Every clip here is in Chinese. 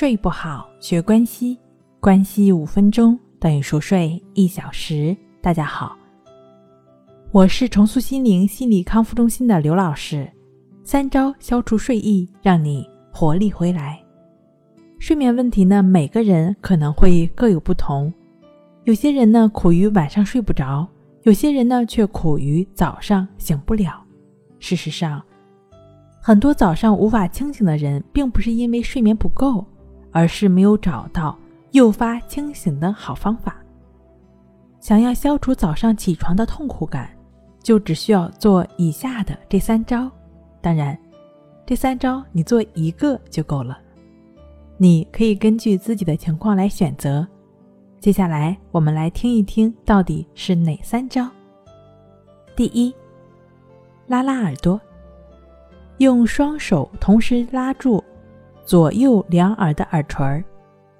睡不好，学关西，关西五分钟等于熟睡一小时。大家好，我是重塑心灵心理康复中心的刘老师。三招消除睡意，让你活力回来。睡眠问题呢，每个人可能会各有不同。有些人呢苦于晚上睡不着，有些人呢却苦于早上醒不了。事实上，很多早上无法清醒的人，并不是因为睡眠不够。而是没有找到诱发清醒的好方法。想要消除早上起床的痛苦感，就只需要做以下的这三招。当然，这三招你做一个就够了。你可以根据自己的情况来选择。接下来，我们来听一听到底是哪三招。第一，拉拉耳朵，用双手同时拉住。左右两耳的耳垂，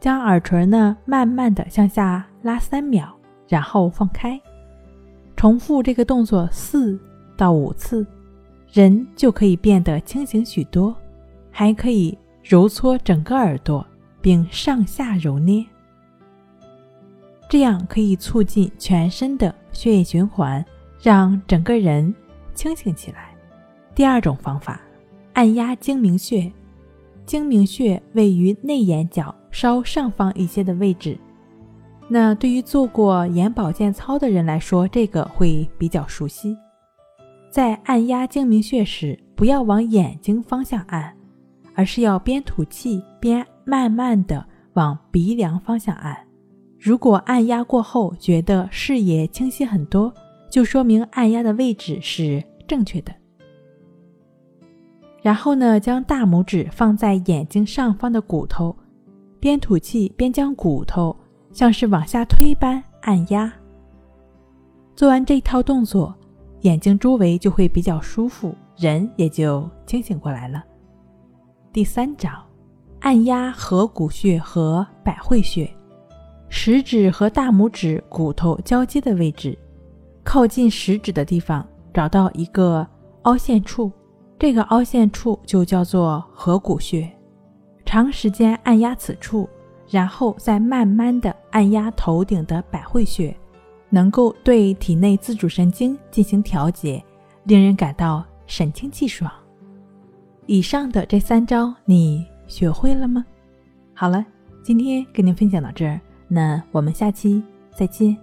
将耳垂呢慢慢的向下拉三秒，然后放开，重复这个动作四到五次，人就可以变得清醒许多。还可以揉搓整个耳朵，并上下揉捏，这样可以促进全身的血液循环，让整个人清醒起来。第二种方法，按压睛明穴。睛明穴位于内眼角稍上方一些的位置，那对于做过眼保健操的人来说，这个会比较熟悉。在按压睛明穴时，不要往眼睛方向按，而是要边吐气边慢慢的往鼻梁方向按。如果按压过后觉得视野清晰很多，就说明按压的位置是正确的。然后呢，将大拇指放在眼睛上方的骨头，边吐气边将骨头像是往下推般按压。做完这套动作，眼睛周围就会比较舒服，人也就清醒过来了。第三招，按压合谷穴和百会穴，食指和大拇指骨头交接的位置，靠近食指的地方找到一个凹陷处。这个凹陷处就叫做合谷穴，长时间按压此处，然后再慢慢的按压头顶的百会穴，能够对体内自主神经进行调节，令人感到神清气爽。以上的这三招你学会了吗？好了，今天跟您分享到这儿，那我们下期再见。